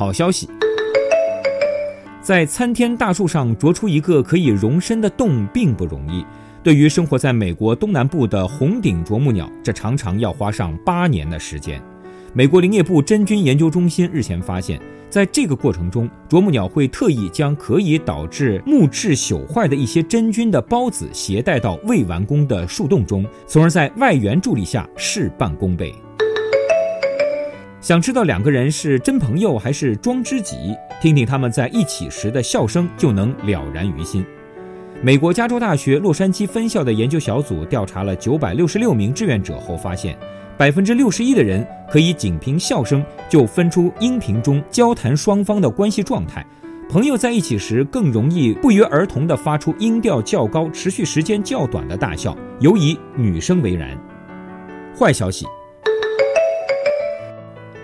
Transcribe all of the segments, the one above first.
好消息，在参天大树上啄出一个可以容身的洞并不容易。对于生活在美国东南部的红顶啄木鸟，这常常要花上八年的时间。美国林业部真菌研究中心日前发现，在这个过程中，啄木鸟会特意将可以导致木质朽坏的一些真菌的孢子携带到未完工的树洞中，从而在外援助力下事半功倍。想知道两个人是真朋友还是装知己？听听他们在一起时的笑声，就能了然于心。美国加州大学洛杉矶分校的研究小组调查了九百六十六名志愿者后发现，百分之六十一的人可以仅凭笑声就分出音频中交谈双方的关系状态。朋友在一起时更容易不约而同地发出音调较高、持续时间较短的大笑，尤以女生为然。坏消息，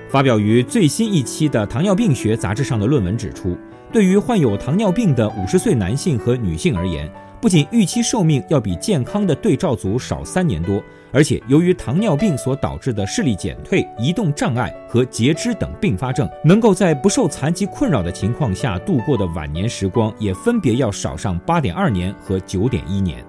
发表于最新一期的《糖尿病学》杂志上的论文指出。对于患有糖尿病的五十岁男性和女性而言，不仅预期寿命要比健康的对照组少三年多，而且由于糖尿病所导致的视力减退、移动障碍和截肢等并发症，能够在不受残疾困扰的情况下度过的晚年时光，也分别要少上八点二年和九点一年。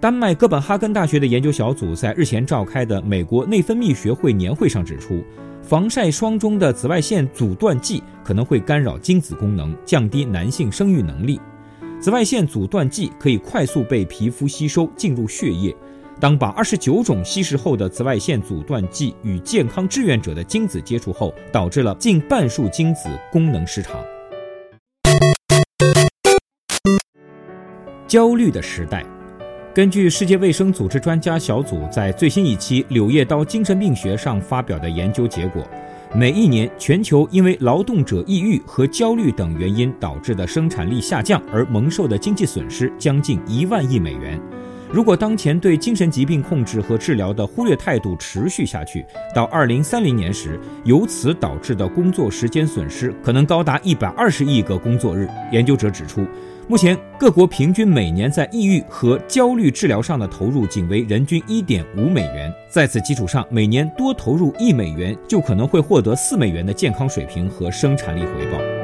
丹麦哥本哈根大学的研究小组在日前召开的美国内分泌学会年会上指出。防晒霜中的紫外线阻断剂可能会干扰精子功能，降低男性生育能力。紫外线阻断剂可以快速被皮肤吸收进入血液。当把二十九种稀释后的紫外线阻断剂与健康志愿者的精子接触后，导致了近半数精子功能失常。焦虑的时代。根据世界卫生组织专家小组在最新一期《柳叶刀精神病学》上发表的研究结果，每一年全球因为劳动者抑郁和焦虑等原因导致的生产力下降而蒙受的经济损失将近一万亿美元。如果当前对精神疾病控制和治疗的忽略态度持续下去，到二零三零年时，由此导致的工作时间损失可能高达一百二十亿个工作日。研究者指出。目前，各国平均每年在抑郁和焦虑治疗上的投入仅为人均一点五美元。在此基础上，每年多投入一美元，就可能会获得四美元的健康水平和生产力回报。